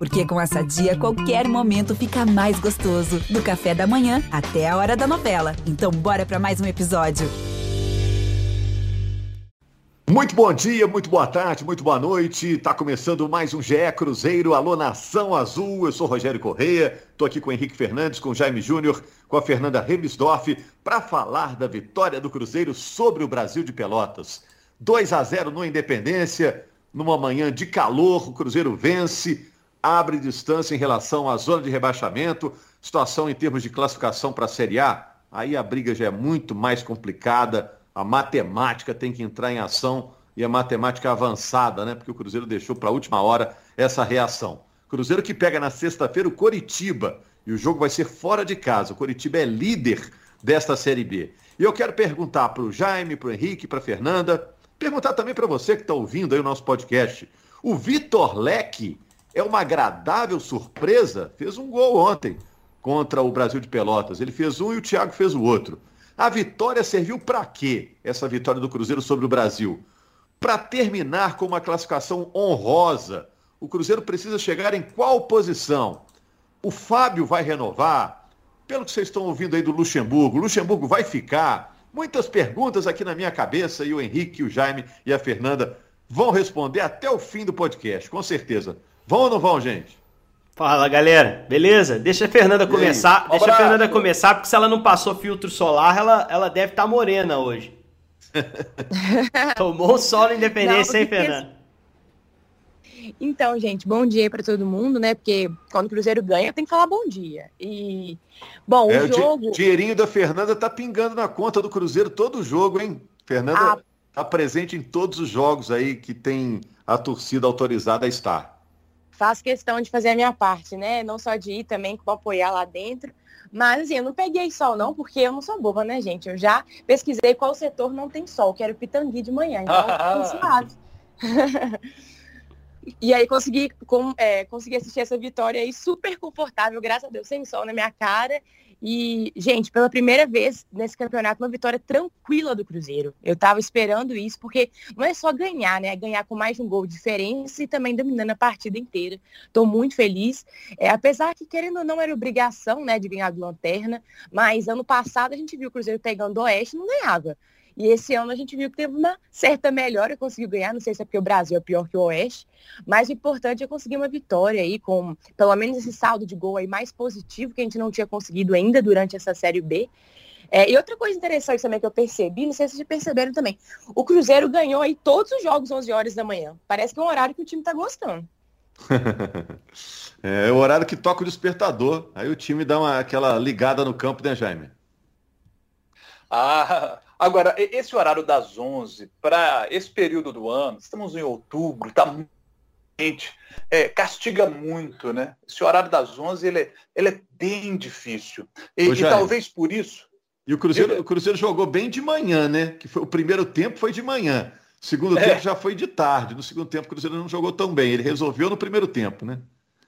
Porque com essa dia, qualquer momento fica mais gostoso. Do café da manhã até a hora da novela. Então, bora para mais um episódio. Muito bom dia, muito boa tarde, muito boa noite. Tá começando mais um GE Cruzeiro. Alô, Nação Azul. Eu sou Rogério Correia. Tô aqui com o Henrique Fernandes, com o Jaime Júnior, com a Fernanda Rebisdorf, para falar da vitória do Cruzeiro sobre o Brasil de Pelotas. 2 a 0 no Independência, numa manhã de calor, o Cruzeiro vence, abre distância em relação à zona de rebaixamento, situação em termos de classificação para a Série A. Aí a briga já é muito mais complicada a matemática tem que entrar em ação e a matemática avançada, né? Porque o Cruzeiro deixou para a última hora essa reação. Cruzeiro que pega na sexta-feira o Coritiba e o jogo vai ser fora de casa. O Coritiba é líder desta Série B. E eu quero perguntar para o Jaime, para o Henrique, para Fernanda, perguntar também para você que está ouvindo aí o nosso podcast. O Vitor Leque é uma agradável surpresa? Fez um gol ontem contra o Brasil de Pelotas. Ele fez um e o Thiago fez o outro. A vitória serviu para quê? Essa vitória do Cruzeiro sobre o Brasil? Para terminar com uma classificação honrosa. O Cruzeiro precisa chegar em qual posição? O Fábio vai renovar? Pelo que vocês estão ouvindo aí do Luxemburgo, o Luxemburgo vai ficar? Muitas perguntas aqui na minha cabeça e o Henrique, o Jaime e a Fernanda vão responder até o fim do podcast, com certeza. Vão ou não vão, gente? Fala galera, beleza? Deixa a Fernanda começar. Um deixa a Fernanda começar, porque se ela não passou filtro solar, ela, ela deve estar tá morena hoje. Tomou sol na independência, não, hein, Fernanda? Então, gente, bom dia para todo mundo, né? Porque quando o Cruzeiro ganha, tem que falar bom dia. E, bom, é, o jogo. O dinheirinho da Fernanda tá pingando na conta do Cruzeiro todo jogo, hein? Fernanda ah. tá presente em todos os jogos aí que tem a torcida autorizada a estar faço questão de fazer a minha parte, né? Não só de ir também, como apoiar lá dentro. Mas assim, eu não peguei sol não, porque eu não sou boba, né, gente? Eu já pesquisei qual setor não tem sol, que era o Pitangui de manhã. Então, e aí consegui, com, é, consegui assistir essa vitória aí super confortável, graças a Deus, sem sol na minha cara. E, gente, pela primeira vez nesse campeonato, uma vitória tranquila do Cruzeiro. Eu tava esperando isso, porque não é só ganhar, né? É ganhar com mais um gol de diferença e também dominando a partida inteira. Tô muito feliz. É, apesar que, querendo ou não, era obrigação, né, de ganhar do Lanterna, mas ano passado a gente viu o Cruzeiro pegando o Oeste e não ganhava. E esse ano a gente viu que teve uma certa melhora, conseguiu ganhar, não sei se é porque o Brasil é pior que o Oeste, mas o importante é conseguir uma vitória aí com pelo menos esse saldo de gol aí mais positivo que a gente não tinha conseguido ainda durante essa Série B. É, e outra coisa interessante também que eu percebi, não sei se vocês perceberam também, o Cruzeiro ganhou aí todos os jogos 11 horas da manhã. Parece que é um horário que o time tá gostando. é, é o horário que toca o despertador. Aí o time dá uma, aquela ligada no campo, né, Jaime? Ah, Agora, esse horário das 11 para esse período do ano, estamos em outubro, está muito quente, é, castiga muito, né? Esse horário das 11 ele é, ele é bem difícil. E, e talvez por isso. E o Cruzeiro, ele... o Cruzeiro jogou bem de manhã, né? Que foi, o primeiro tempo foi de manhã. O segundo é. tempo já foi de tarde. No segundo tempo o Cruzeiro não jogou tão bem. Ele resolveu no primeiro tempo, né?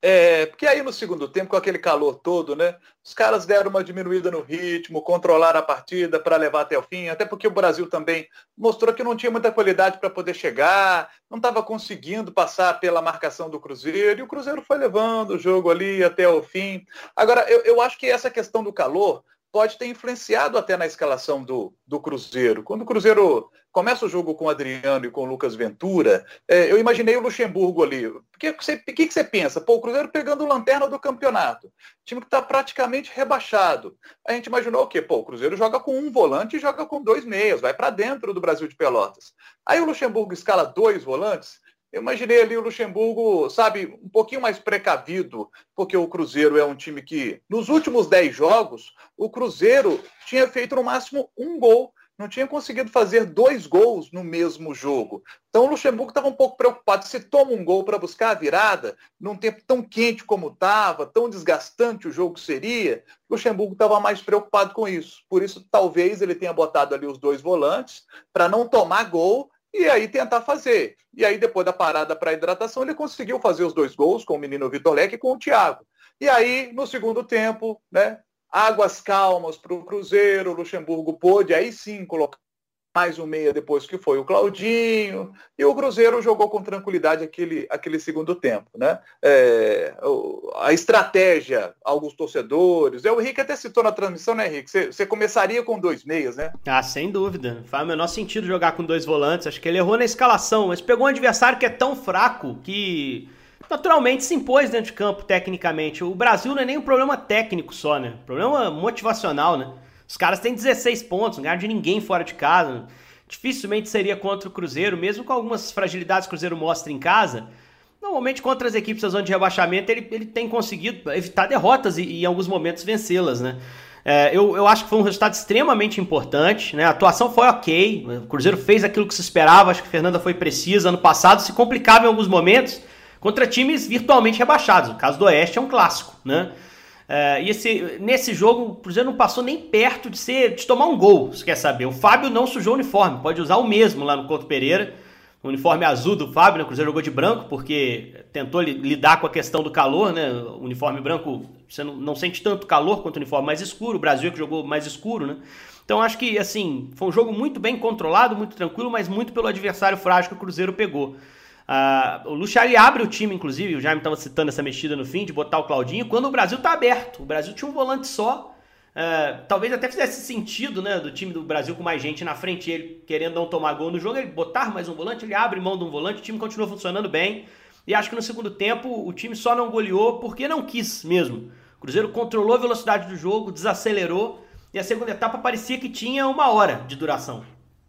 É, porque aí no segundo tempo, com aquele calor todo, né? Os caras deram uma diminuída no ritmo, controlaram a partida para levar até o fim, até porque o Brasil também mostrou que não tinha muita qualidade para poder chegar, não estava conseguindo passar pela marcação do Cruzeiro, e o Cruzeiro foi levando o jogo ali até o fim. Agora, eu, eu acho que essa questão do calor pode ter influenciado até na escalação do, do Cruzeiro. Quando o Cruzeiro começa o jogo com o Adriano e com o Lucas Ventura, é, eu imaginei o Luxemburgo ali. O que, você, que, que você pensa? Pô, o Cruzeiro pegando lanterna do campeonato. Time que está praticamente rebaixado. A gente imaginou o quê? Pô, o Cruzeiro joga com um volante e joga com dois meias, vai para dentro do Brasil de Pelotas. Aí o Luxemburgo escala dois volantes eu imaginei ali o Luxemburgo, sabe, um pouquinho mais precavido, porque o Cruzeiro é um time que, nos últimos 10 jogos, o Cruzeiro tinha feito no máximo um gol, não tinha conseguido fazer dois gols no mesmo jogo. Então o Luxemburgo estava um pouco preocupado. Se toma um gol para buscar a virada, num tempo tão quente como estava, tão desgastante o jogo seria, o Luxemburgo estava mais preocupado com isso. Por isso, talvez ele tenha botado ali os dois volantes para não tomar gol e aí tentar fazer. E aí, depois da parada para hidratação, ele conseguiu fazer os dois gols com o menino Vitor Leque e com o Thiago. E aí, no segundo tempo, né, águas calmas para o Cruzeiro, o Luxemburgo pôde aí sim colocar mais um meia depois que foi o Claudinho, e o Cruzeiro jogou com tranquilidade aquele, aquele segundo tempo. Né? É, a estratégia, alguns torcedores, é, o Henrique até citou na transmissão, né, Henrique? Você começaria com dois meias, né? Ah, sem dúvida. Faz o menor sentido jogar com dois volantes. Acho que ele errou na escalação, mas pegou um adversário que é tão fraco que naturalmente se impôs dentro de campo tecnicamente. O Brasil não é nem um problema técnico só, né? Problema motivacional, né? Os caras têm 16 pontos, não ganharam de ninguém fora de casa. Dificilmente seria contra o Cruzeiro, mesmo com algumas fragilidades que o Cruzeiro mostra em casa. Normalmente, contra as equipes da zona de rebaixamento, ele, ele tem conseguido evitar derrotas e, e em alguns momentos, vencê-las, né? É, eu, eu acho que foi um resultado extremamente importante, né? A atuação foi ok, o Cruzeiro fez aquilo que se esperava, acho que a Fernanda foi precisa. Ano passado se complicava em alguns momentos contra times virtualmente rebaixados. O caso do Oeste é um clássico, né? Uh, e esse, nesse jogo, o Cruzeiro não passou nem perto de ser de tomar um gol, você quer saber. O Fábio não sujou o uniforme, pode usar o mesmo lá no Couto Pereira. O uniforme azul do Fábio, né? o Cruzeiro jogou de branco, porque tentou lidar com a questão do calor, né? O uniforme branco, você não, não sente tanto calor quanto o uniforme mais escuro. O Brasil é que jogou mais escuro, né? Então acho que, assim, foi um jogo muito bem controlado, muito tranquilo, mas muito pelo adversário frágil que o Cruzeiro pegou. Uh, o Luciali abre o time, inclusive, o Jaime estava citando essa mexida no fim, de botar o Claudinho, quando o Brasil está aberto. O Brasil tinha um volante só. Uh, talvez até fizesse sentido, né, do time do Brasil com mais gente na frente, ele querendo não tomar gol no jogo, ele botar mais um volante, ele abre mão de um volante, o time continua funcionando bem. E acho que no segundo tempo o time só não goleou porque não quis mesmo. O Cruzeiro controlou a velocidade do jogo, desacelerou, e a segunda etapa parecia que tinha uma hora de duração.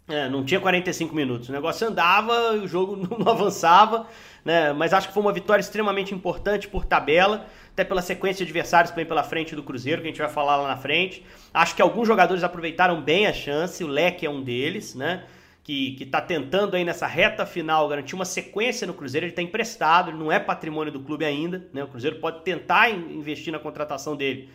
É, não tinha 45 minutos. O negócio andava, o jogo não avançava, né? Mas acho que foi uma vitória extremamente importante por tabela, até pela sequência de adversários que vem pela frente do Cruzeiro, que a gente vai falar lá na frente. Acho que alguns jogadores aproveitaram bem a chance, o Leque é um deles, né? Que, que tá tentando aí nessa reta final garantir uma sequência no Cruzeiro. Ele está emprestado, ele não é patrimônio do clube ainda, né? O Cruzeiro pode tentar investir na contratação dele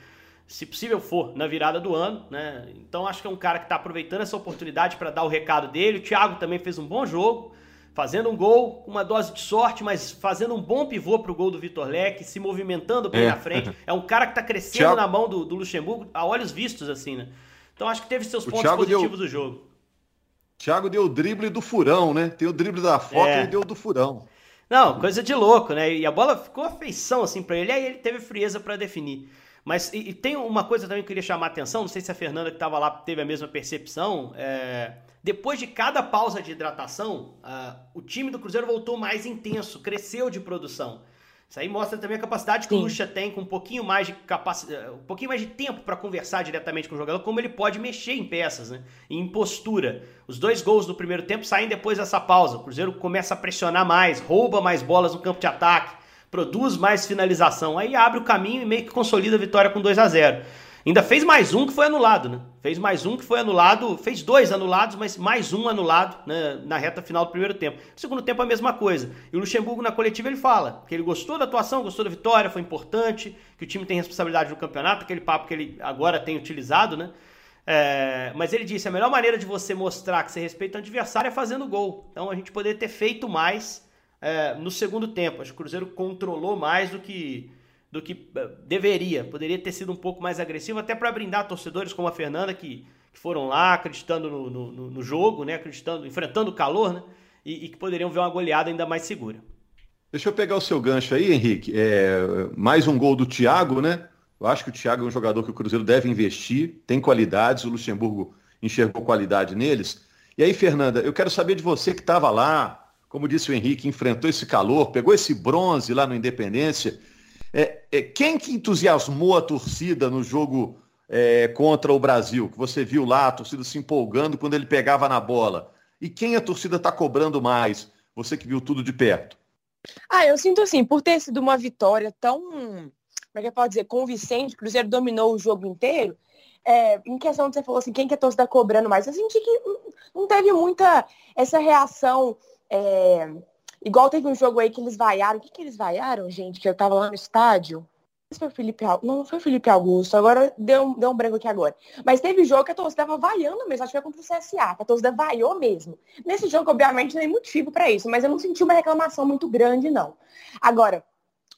se possível for, na virada do ano, né? Então acho que é um cara que está aproveitando essa oportunidade para dar o recado dele. O Thiago também fez um bom jogo, fazendo um gol, uma dose de sorte, mas fazendo um bom pivô para o gol do Vitor Leque, se movimentando bem é. na frente. É um cara que está crescendo Thiago... na mão do, do, Luxemburgo, a olhos vistos, assim, né? Então acho que teve seus pontos positivos deu... do jogo. Thiago deu o drible do furão, né? Tem o drible da foto é. e deu do furão. Não, coisa de louco, né? E a bola ficou afeição assim para ele, aí ele teve frieza para definir. Mas e, e, tem uma coisa também que eu queria chamar a atenção, não sei se a Fernanda que estava lá teve a mesma percepção. É, depois de cada pausa de hidratação, o time do Cruzeiro voltou mais intenso, cresceu de produção. Isso aí mostra também a capacidade que Sim. o Lucha tem com um pouquinho mais de capacidade, um pouquinho mais de tempo para conversar diretamente com o jogador, como ele pode mexer em peças, né? Em postura. Os dois gols do primeiro tempo saem depois dessa pausa. O Cruzeiro começa a pressionar mais, rouba mais bolas no campo de ataque produz mais finalização. Aí abre o caminho e meio que consolida a vitória com 2 a 0 Ainda fez mais um que foi anulado, né? Fez mais um que foi anulado, fez dois anulados, mas mais um anulado né, na reta final do primeiro tempo. No segundo tempo a mesma coisa. E o Luxemburgo na coletiva ele fala que ele gostou da atuação, gostou da vitória, foi importante, que o time tem responsabilidade no campeonato, aquele papo que ele agora tem utilizado, né? É, mas ele disse: a melhor maneira de você mostrar que você respeita o adversário é fazendo gol. Então a gente poderia ter feito mais é, no segundo tempo. Acho que o Cruzeiro controlou mais do que, do que é, deveria. Poderia ter sido um pouco mais agressivo, até para brindar torcedores como a Fernanda, que, que foram lá acreditando no, no, no, jogo, né? acreditando, enfrentando o calor, né? E, e, que poderiam ver uma goleada ainda mais segura. Deixa eu pegar o seu gancho aí, Henrique. É, mais um gol do Thiago, né? Eu acho que o Thiago é um jogador que o Cruzeiro deve investir, tem qualidades, o Luxemburgo enxergou qualidade neles. E aí, Fernanda, eu quero saber de você que estava lá, como disse o Henrique, enfrentou esse calor, pegou esse bronze lá no Independência. É, é, quem que entusiasmou a torcida no jogo é, contra o Brasil? Que você viu lá a torcida se empolgando quando ele pegava na bola. E quem a torcida está cobrando mais? Você que viu tudo de perto. Ah, eu sinto assim, por ter sido uma vitória tão, como é que pode dizer, convincente, o Cruzeiro dominou o jogo inteiro, é, em questão de você falou assim, quem que a torcida está cobrando mais, eu senti que não teve muita essa reação é, igual teve um jogo aí que eles vaiaram. O que, que eles vaiaram, gente? Que eu tava lá no estádio. Não foi o Felipe Augusto. Não, foi Felipe Augusto. Agora deu, deu um branco aqui agora. Mas teve jogo que a torcida tava vaiando mesmo. Acho que foi contra o CSA, que a torcida vaiou mesmo. Nesse jogo, obviamente, não tem motivo para isso. Mas eu não senti uma reclamação muito grande, não. Agora,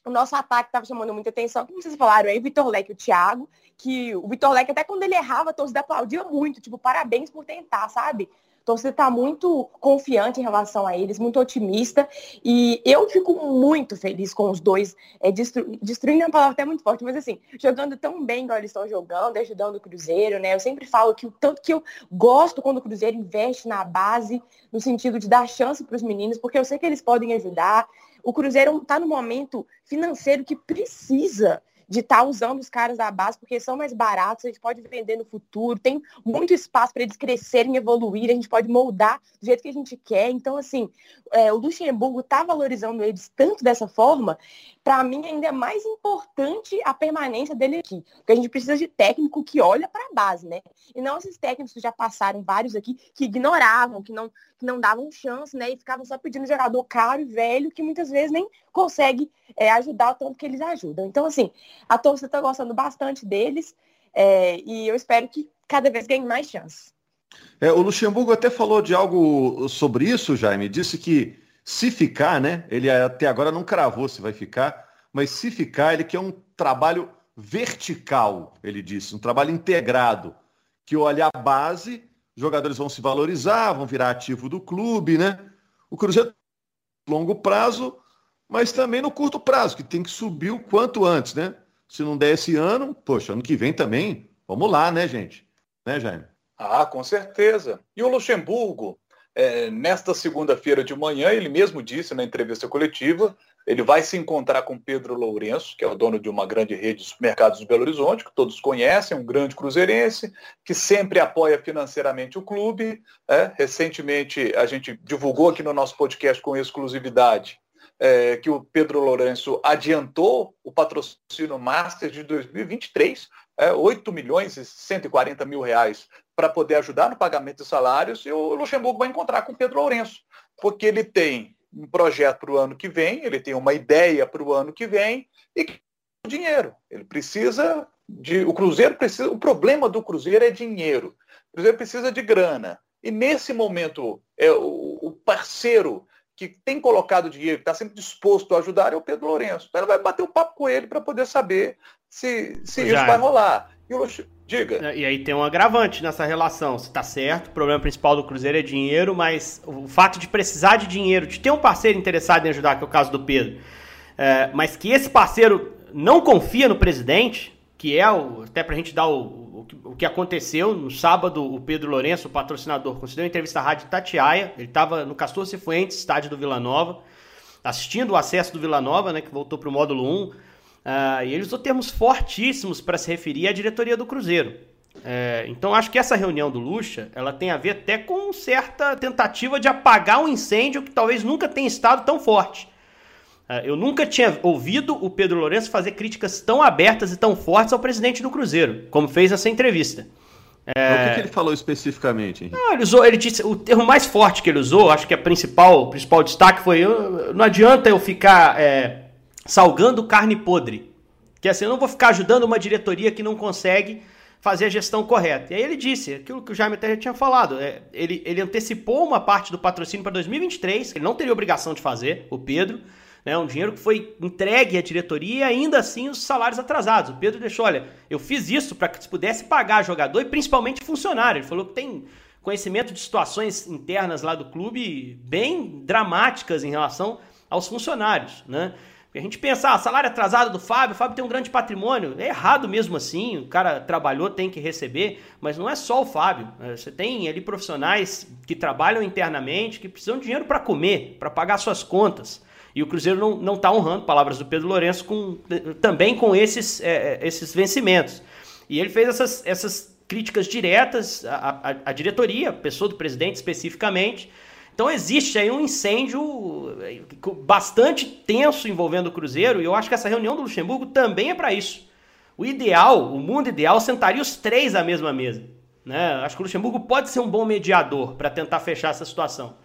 o nosso ataque estava chamando muita atenção, como vocês falaram aí, o Vitor Leque e o Thiago, que o Vitor Leque, até quando ele errava, a torcida aplaudia muito, tipo, parabéns por tentar, sabe? A torcida está muito confiante em relação a eles, muito otimista. E eu fico muito feliz com os dois, é, destru destruindo é uma palavra até muito forte, mas assim, jogando tão bem igual eles estão jogando, ajudando o Cruzeiro, né? Eu sempre falo que o tanto que eu gosto quando o Cruzeiro investe na base, no sentido de dar chance para os meninos, porque eu sei que eles podem ajudar. O Cruzeiro está no momento financeiro que precisa de estar tá usando os caras da base, porque são mais baratos, a gente pode vender no futuro, tem muito espaço para eles crescerem, evoluir, a gente pode moldar do jeito que a gente quer. Então, assim, é, o Luxemburgo está valorizando eles tanto dessa forma, para mim ainda é mais importante a permanência dele aqui, porque a gente precisa de técnico que olha para a base, né? E não esses técnicos que já passaram vários aqui, que ignoravam, que não, que não davam chance, né? E ficavam só pedindo jogador caro e velho, que muitas vezes nem consegue é, ajudar o tanto que eles ajudam. Então, assim, a torcida está gostando bastante deles é, e eu espero que cada vez ganhe mais chances. É, o Luxemburgo até falou de algo sobre isso, Jaime. Disse que se ficar, né? Ele até agora não cravou se vai ficar, mas se ficar, ele quer um trabalho vertical, ele disse, um trabalho integrado, que olha a base, jogadores vão se valorizar, vão virar ativo do clube, né? O Cruzeiro longo prazo, mas também no curto prazo, que tem que subir o quanto antes, né? Se não der esse ano, poxa, ano que vem também, vamos lá, né, gente? Né, Jaime? Ah, com certeza. E o Luxemburgo, é, nesta segunda-feira de manhã, ele mesmo disse na entrevista coletiva, ele vai se encontrar com Pedro Lourenço, que é o dono de uma grande rede de supermercados de Belo Horizonte, que todos conhecem, um grande cruzeirense, que sempre apoia financeiramente o clube. É, recentemente, a gente divulgou aqui no nosso podcast com exclusividade é, que o Pedro Lourenço adiantou o patrocínio Master de 2023, é, 8 milhões e 140 mil reais para poder ajudar no pagamento de salários, e o Luxemburgo vai encontrar com o Pedro Lourenço, porque ele tem um projeto para o ano que vem, ele tem uma ideia para o ano que vem, e dinheiro. Ele precisa de. O Cruzeiro precisa. O problema do Cruzeiro é dinheiro. O Cruzeiro precisa de grana. E nesse momento, é, o, o parceiro que tem colocado dinheiro, que está sempre disposto a ajudar, é o Pedro Lourenço. Então ele vai bater um papo com ele para poder saber se, se isso vai rolar. E o Diga. É, e aí tem um agravante nessa relação. Se tá certo, o problema principal do Cruzeiro é dinheiro, mas o fato de precisar de dinheiro, de ter um parceiro interessado em ajudar, que é o caso do Pedro, é, mas que esse parceiro não confia no presidente, que é o, até pra gente dar o, o, o, que aconteceu no sábado, o Pedro Lourenço, o patrocinador, concedeu uma entrevista à Rádio Tatiaia, ele estava no Castor Cifuentes, estádio do Vila Nova, assistindo o acesso do Vila Nova, né, que voltou para o módulo 1, Uh, e ele usou termos fortíssimos para se referir à diretoria do Cruzeiro. É, então acho que essa reunião do Lucha ela tem a ver até com certa tentativa de apagar um incêndio que talvez nunca tenha estado tão forte. Uh, eu nunca tinha ouvido o Pedro Lourenço fazer críticas tão abertas e tão fortes ao presidente do Cruzeiro, como fez nessa entrevista. É... O que, que, ele falou especificamente? Não, ele usou, ele disse, o termo mais forte que ele usou, acho que a principal, o principal destaque foi: não adianta eu ficar é, salgando carne podre. Que assim, eu não vou ficar ajudando uma diretoria que não consegue fazer a gestão correta. E aí ele disse, aquilo que o Jaime até já tinha falado, é, ele, ele antecipou uma parte do patrocínio para 2023, que ele não teria obrigação de fazer, o Pedro, né, um dinheiro que foi entregue à diretoria e ainda assim os salários atrasados. O Pedro deixou, olha, eu fiz isso para que se pudesse pagar jogador e principalmente funcionário. Ele falou que tem conhecimento de situações internas lá do clube bem dramáticas em relação aos funcionários, né? A gente pensa, ah, salário atrasado do Fábio, o Fábio tem um grande patrimônio. É errado mesmo assim, o cara trabalhou, tem que receber, mas não é só o Fábio. É, você tem ali profissionais que trabalham internamente, que precisam de dinheiro para comer, para pagar suas contas. E o Cruzeiro não está honrando, palavras do Pedro Lourenço, com, também com esses, é, é, esses vencimentos. E ele fez essas, essas críticas diretas à, à, à diretoria, pessoa do presidente especificamente, então existe aí um incêndio eh, bastante tenso envolvendo o Cruzeiro e eu acho que essa reunião do Luxemburgo também é para isso. O ideal, o mundo ideal, sentaria os três à mesma mesa. Né? Acho que o Luxemburgo pode ser um bom mediador para tentar fechar essa situação.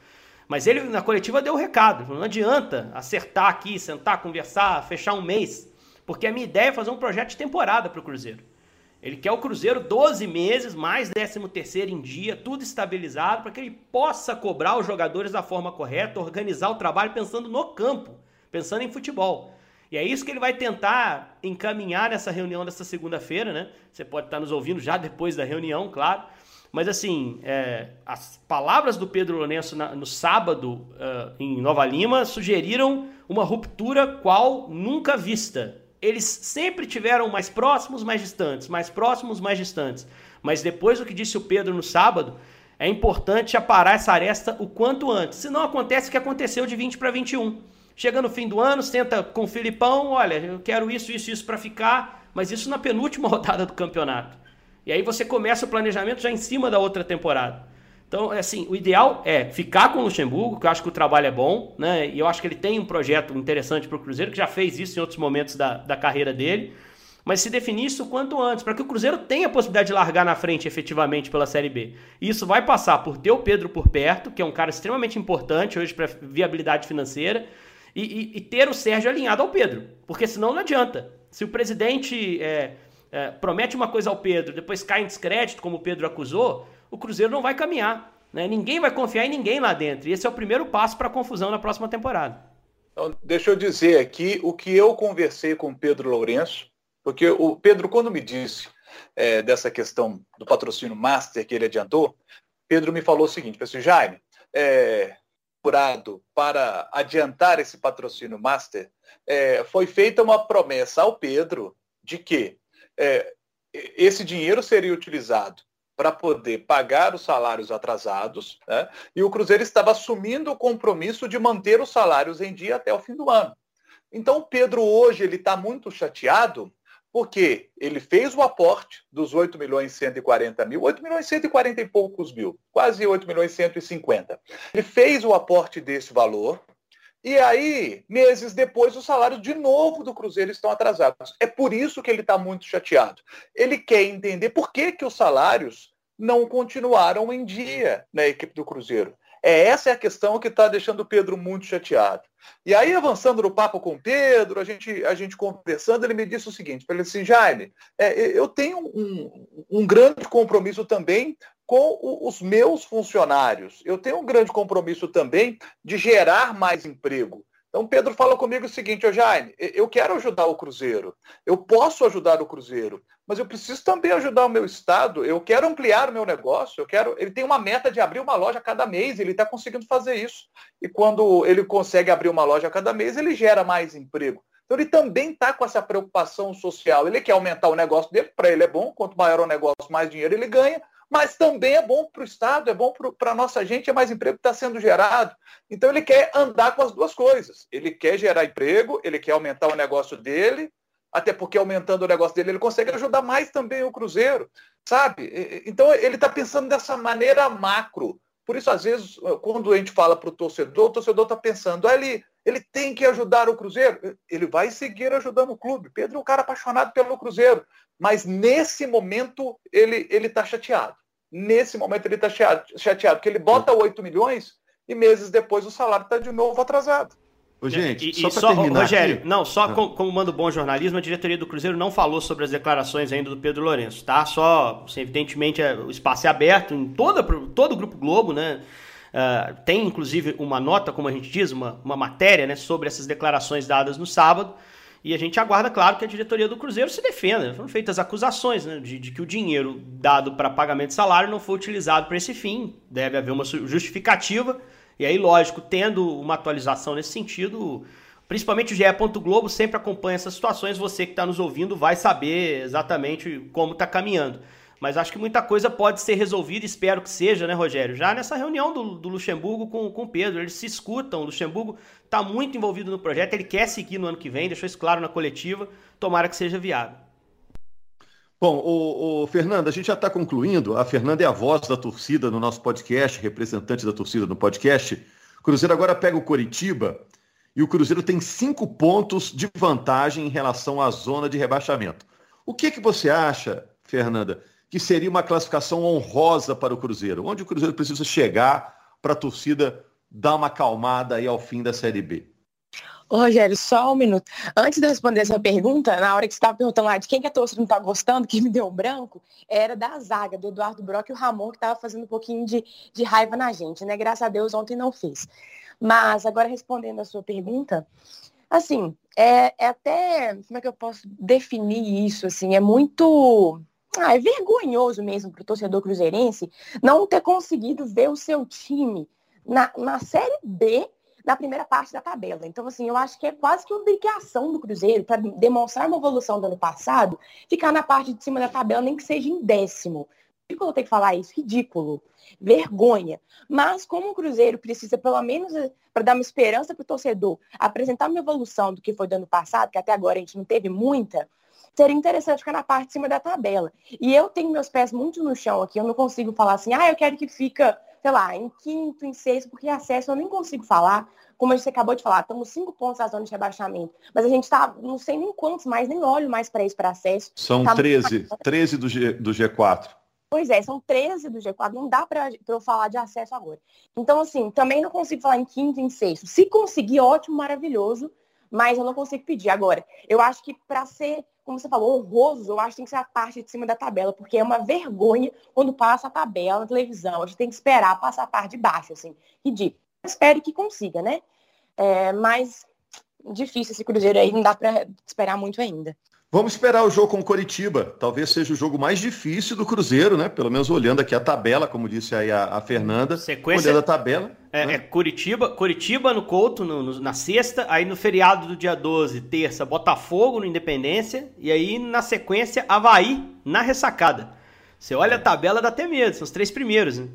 Mas ele na coletiva deu o recado. Não adianta acertar aqui, sentar, conversar, fechar um mês. Porque a minha ideia é fazer um projeto de temporada para o Cruzeiro. Ele quer o Cruzeiro 12 meses, mais 13 terceiro em dia, tudo estabilizado, para que ele possa cobrar os jogadores da forma correta, organizar o trabalho pensando no campo, pensando em futebol. E é isso que ele vai tentar encaminhar nessa reunião dessa segunda-feira, né? Você pode estar nos ouvindo já depois da reunião, claro. Mas assim, é, as palavras do Pedro Lourenço na, no sábado uh, em Nova Lima sugeriram uma ruptura qual nunca vista. Eles sempre tiveram mais próximos, mais distantes, mais próximos, mais distantes. Mas depois do que disse o Pedro no sábado, é importante aparar essa aresta o quanto antes. Senão acontece o que aconteceu de 20 para 21. Chega no fim do ano, senta com o Filipão, olha, eu quero isso, isso, isso para ficar, mas isso na penúltima rodada do campeonato. E aí você começa o planejamento já em cima da outra temporada. Então, é assim, o ideal é ficar com o Luxemburgo, que eu acho que o trabalho é bom, né? E eu acho que ele tem um projeto interessante para o Cruzeiro, que já fez isso em outros momentos da, da carreira dele. Mas se definir isso quanto antes, para que o Cruzeiro tenha a possibilidade de largar na frente efetivamente pela Série B. E isso vai passar por ter o Pedro por perto, que é um cara extremamente importante hoje para viabilidade financeira, e, e, e, ter o Sérgio alinhado ao Pedro. Porque senão não adianta. Se o presidente é, é, promete uma coisa ao Pedro, depois cai em descrédito, como o Pedro acusou, o Cruzeiro não vai caminhar. Né? Ninguém vai confiar em ninguém lá dentro. E esse é o primeiro passo para a confusão na próxima temporada. Então, deixa eu dizer aqui o que eu conversei com o Pedro Lourenço, porque o Pedro, quando me disse é, dessa questão do patrocínio master que ele adiantou, Pedro me falou o seguinte, assim, Jaime, é, para adiantar esse patrocínio master, é, foi feita uma promessa ao Pedro de que é, esse dinheiro seria utilizado para poder pagar os salários atrasados, né? e o Cruzeiro estava assumindo o compromisso de manter os salários em dia até o fim do ano. Então, o Pedro hoje ele está muito chateado porque ele fez o aporte dos 8 milhões e 140 mil, 8 milhões e 140 e poucos mil, quase 8 milhões e 150. Ele fez o aporte desse valor, e aí, meses depois, os salários de novo do Cruzeiro estão atrasados. É por isso que ele está muito chateado. Ele quer entender por que, que os salários não continuaram em dia na equipe do Cruzeiro. É essa é a questão que está deixando o Pedro muito chateado. E aí, avançando no papo com o Pedro, a gente, a gente conversando, ele me disse o seguinte, ele disse assim, Jaime, é, eu tenho um, um grande compromisso também com os meus funcionários. Eu tenho um grande compromisso também de gerar mais emprego. Então, Pedro fala comigo o seguinte, ô Jaime, eu quero ajudar o Cruzeiro, eu posso ajudar o Cruzeiro, mas eu preciso também ajudar o meu estado, eu quero ampliar o meu negócio, eu quero. Ele tem uma meta de abrir uma loja a cada mês, ele está conseguindo fazer isso. E quando ele consegue abrir uma loja a cada mês, ele gera mais emprego. Então ele também está com essa preocupação social. Ele quer aumentar o negócio dele, para ele é bom, quanto maior o negócio, mais dinheiro ele ganha, mas também é bom para o Estado, é bom para a nossa gente, é mais emprego que está sendo gerado. Então ele quer andar com as duas coisas. Ele quer gerar emprego, ele quer aumentar o negócio dele, até porque aumentando o negócio dele ele consegue ajudar mais também o Cruzeiro, sabe? Então ele está pensando dessa maneira macro. Por isso, às vezes, quando a gente fala para o torcedor, o torcedor está pensando, ah, ele, ele tem que ajudar o Cruzeiro. Ele vai seguir ajudando o clube. Pedro é um cara apaixonado pelo Cruzeiro. Mas nesse momento ele está chateado. Nesse momento ele está chateado, porque ele bota 8 milhões e meses depois o salário está de novo atrasado. Ô, gente, e, só, só Rogério, aqui... não, só ah. como, como manda bom jornalismo, a diretoria do Cruzeiro não falou sobre as declarações ainda do Pedro Lourenço, tá? Só, assim, evidentemente, é, o espaço é aberto em toda, todo o Grupo Globo, né? Uh, tem, inclusive, uma nota, como a gente diz, uma, uma matéria, né, sobre essas declarações dadas no sábado. E a gente aguarda, claro, que a diretoria do Cruzeiro se defenda. Foram feitas acusações né, de, de que o dinheiro dado para pagamento de salário não foi utilizado para esse fim. Deve haver uma justificativa. E aí, lógico, tendo uma atualização nesse sentido, principalmente o GE. Globo sempre acompanha essas situações. Você que está nos ouvindo vai saber exatamente como está caminhando. Mas acho que muita coisa pode ser resolvida, espero que seja, né, Rogério? Já nessa reunião do, do Luxemburgo com, com o Pedro, eles se escutam. O Luxemburgo está muito envolvido no projeto, ele quer seguir no ano que vem, deixou isso claro na coletiva. Tomara que seja viável. Bom, o, o Fernando, a gente já está concluindo. A Fernanda é a voz da torcida no nosso podcast, representante da torcida no podcast. O Cruzeiro agora pega o Coritiba e o Cruzeiro tem cinco pontos de vantagem em relação à zona de rebaixamento. O que, que você acha, Fernanda, que seria uma classificação honrosa para o Cruzeiro, onde o Cruzeiro precisa chegar para a torcida dar uma acalmada aí ao fim da Série B. Ô, Rogério, só um minuto. Antes de eu responder essa pergunta, na hora que você estava perguntando lá de quem que a torcida não está gostando, que me deu branco, era da zaga, do Eduardo Brock e o Ramon, que estava fazendo um pouquinho de, de raiva na gente, né? Graças a Deus ontem não fez. Mas agora respondendo a sua pergunta, assim, é, é até, como é que eu posso definir isso, assim, é muito ah, é vergonhoso mesmo para o torcedor cruzeirense não ter conseguido ver o seu time na, na Série B na primeira parte da tabela. Então, assim, eu acho que é quase que obrigação do Cruzeiro, para demonstrar uma evolução do ano passado, ficar na parte de cima da tabela, nem que seja em décimo. Ridículo ter que falar isso, ridículo. Vergonha. Mas como o Cruzeiro precisa, pelo menos, eh, para dar uma esperança para o torcedor, apresentar uma evolução do que foi do ano passado, que até agora a gente não teve muita, seria interessante ficar na parte de cima da tabela. E eu tenho meus pés muito no chão aqui, eu não consigo falar assim, ah, eu quero que fica, sei lá, em quinto, em sexto, porque acesso eu nem consigo falar. Como a gente acabou de falar, estamos cinco pontos da zona de rebaixamento. Mas a gente está, não sei nem quantos mais, nem olho mais para isso, para acesso. São tá 13, muito... 13 do, G, do G4. Pois é, são 13 do G4, não dá para eu falar de acesso agora. Então, assim, também não consigo falar em quinto, em sexto. Se conseguir, ótimo, maravilhoso, mas eu não consigo pedir. Agora, eu acho que para ser como você falou, honroso, eu acho que tem que ser a parte de cima da tabela, porque é uma vergonha quando passa a tabela na televisão. A gente tem que esperar passar a parte de baixo, assim, ridículo. Espero que consiga, né? É, mas difícil esse Cruzeiro aí, não dá para esperar muito ainda. Vamos esperar o jogo com o Coritiba. Talvez seja o jogo mais difícil do Cruzeiro, né? Pelo menos olhando aqui a tabela, como disse aí a, a Fernanda. Sequência. Olhando a tabela. É, né? é Curitiba, Curitiba no Couto, no, no, na sexta. Aí no feriado do dia 12, terça, Botafogo no Independência. E aí na sequência, Havaí na ressacada. Você olha a tabela, dá até medo. São os três primeiros, né?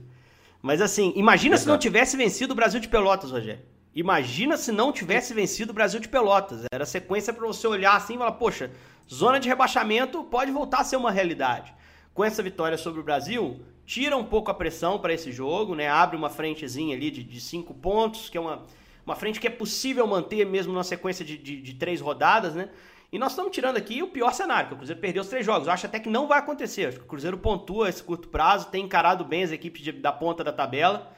Mas assim, imagina Exato. se não tivesse vencido o Brasil de Pelotas, Rogério. Imagina se não tivesse vencido o Brasil de Pelotas. Era sequência para você olhar assim e falar, poxa, zona de rebaixamento pode voltar a ser uma realidade. Com essa vitória sobre o Brasil, tira um pouco a pressão para esse jogo, né? Abre uma frentezinha ali de, de cinco pontos, que é uma, uma frente que é possível manter mesmo na sequência de, de, de três rodadas, né? E nós estamos tirando aqui o pior cenário, que o Cruzeiro perdeu os três jogos. Eu acho até que não vai acontecer. Acho que o Cruzeiro pontua esse curto prazo, tem encarado bem as equipes de, da ponta da tabela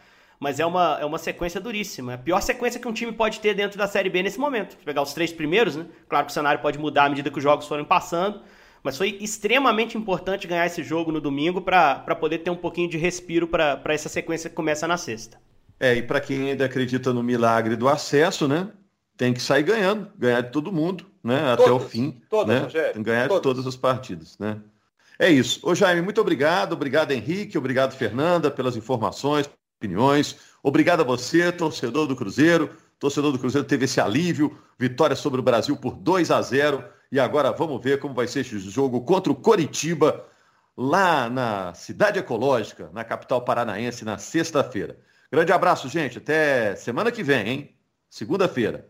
mas é uma, é uma sequência duríssima. É a pior sequência que um time pode ter dentro da Série B nesse momento. Se pegar os três primeiros, né? Claro que o cenário pode mudar à medida que os jogos forem passando, mas foi extremamente importante ganhar esse jogo no domingo para poder ter um pouquinho de respiro para essa sequência que começa na sexta. É, e para quem ainda acredita no milagre do acesso, né? Tem que sair ganhando, ganhar de todo mundo, né? Todas, Até o fim. Todas, né? Rogério, Tem que ganhar todas. de todas as partidas, né? É isso. Ô Jaime, muito obrigado. Obrigado, Henrique. Obrigado, Fernanda, pelas informações, opiniões. Obrigado a você, torcedor do Cruzeiro. Torcedor do Cruzeiro teve esse alívio, vitória sobre o Brasil por 2 a 0. E agora vamos ver como vai ser esse jogo contra o Coritiba, lá na Cidade Ecológica, na capital paranaense, na sexta-feira. Grande abraço, gente. Até semana que vem, hein? Segunda-feira.